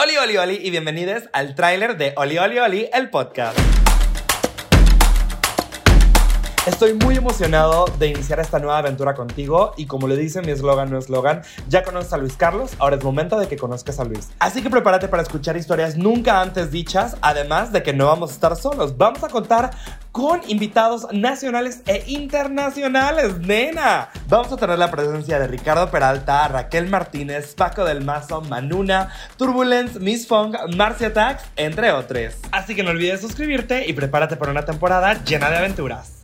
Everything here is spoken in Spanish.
Oli, oli, oli y bienvenidos al tráiler de Oli, oli, oli, el podcast. Estoy muy emocionado de iniciar esta nueva aventura contigo y como le dice mi eslogan, no eslogan, ya conoces a Luis Carlos, ahora es momento de que conozcas a Luis. Así que prepárate para escuchar historias nunca antes dichas, además de que no vamos a estar solos, vamos a contar con invitados nacionales e internacionales, nena. Vamos a tener la presencia de Ricardo Peralta, Raquel Martínez, Paco del Mazo, Manuna, Turbulence, Miss Fong, Marcia Tax, entre otros. Así que no olvides suscribirte y prepárate para una temporada llena de aventuras.